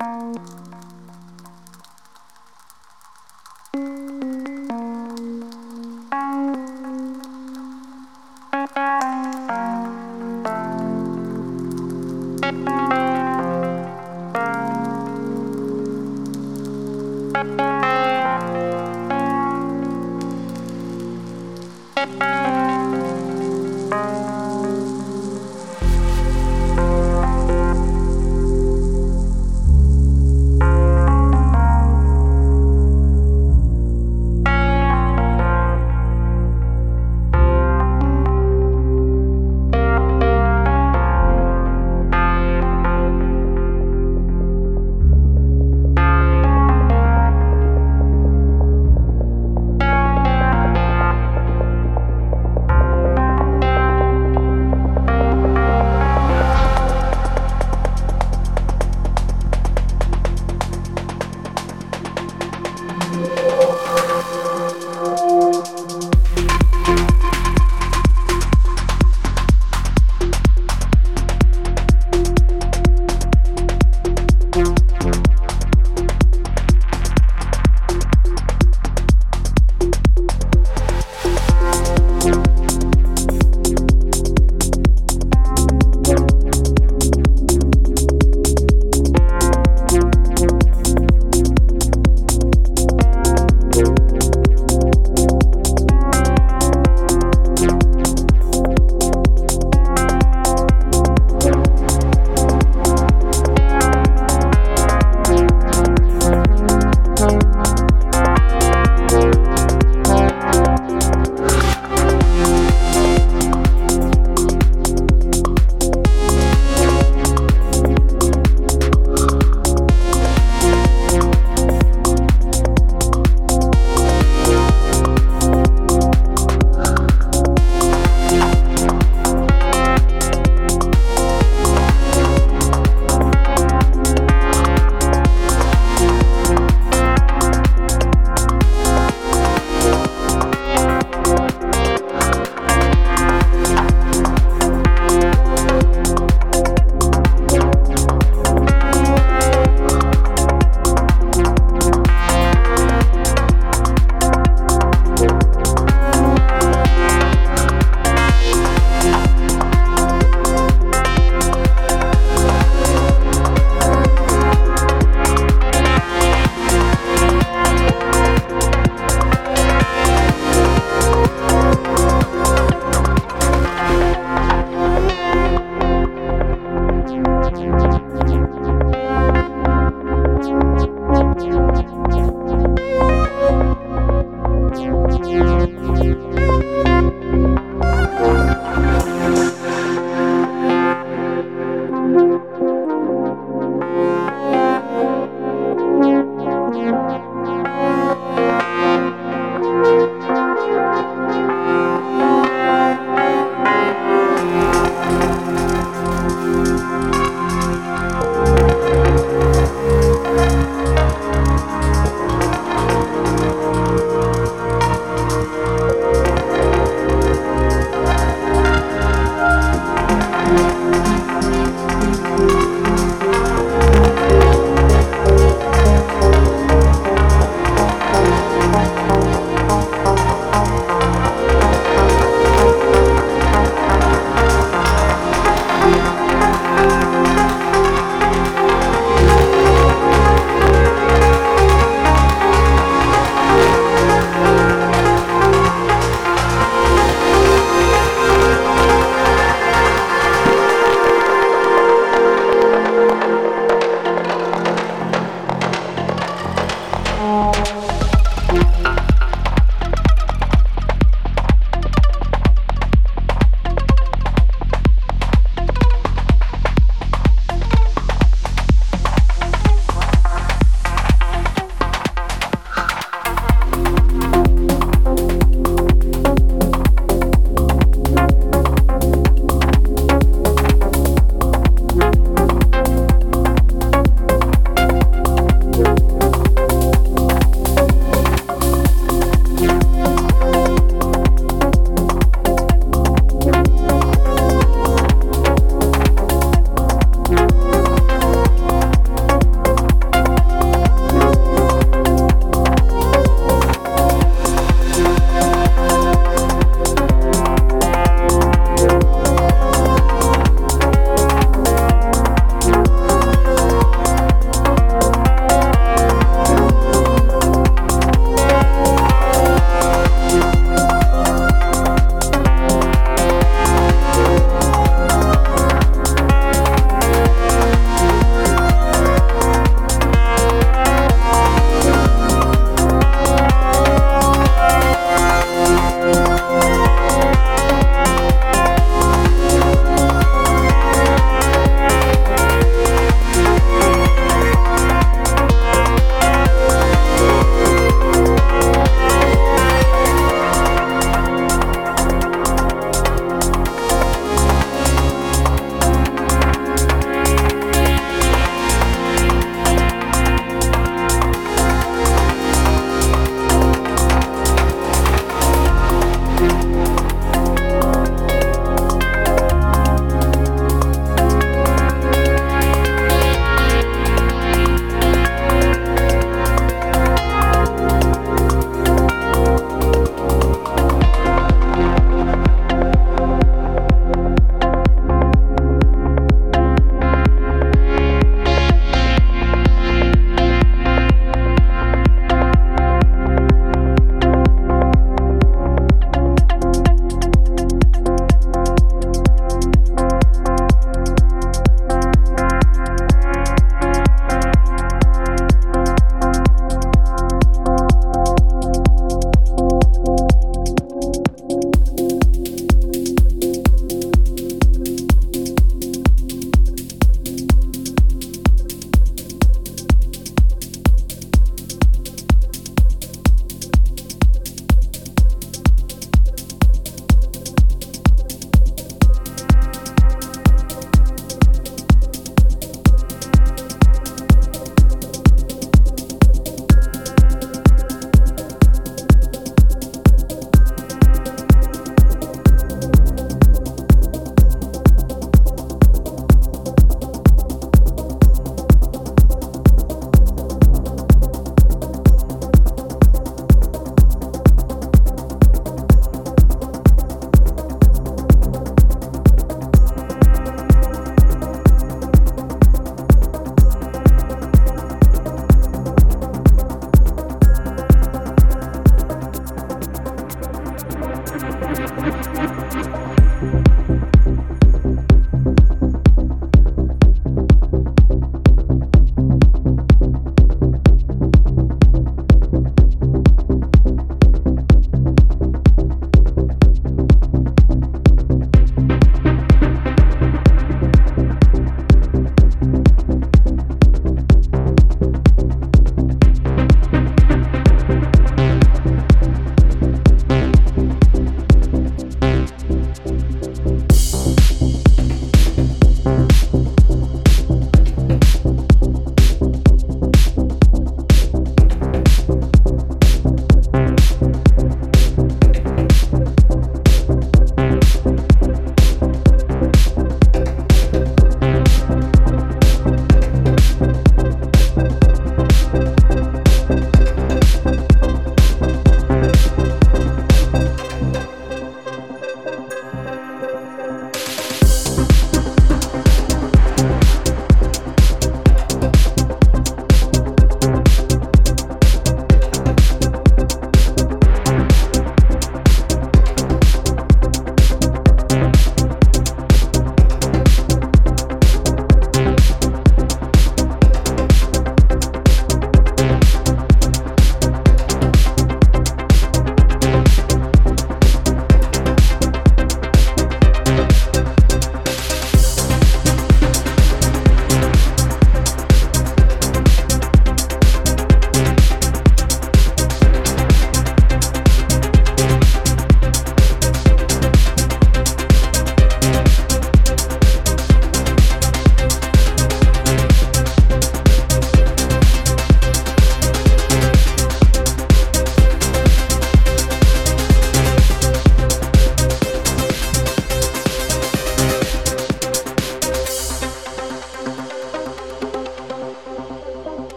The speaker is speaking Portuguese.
Música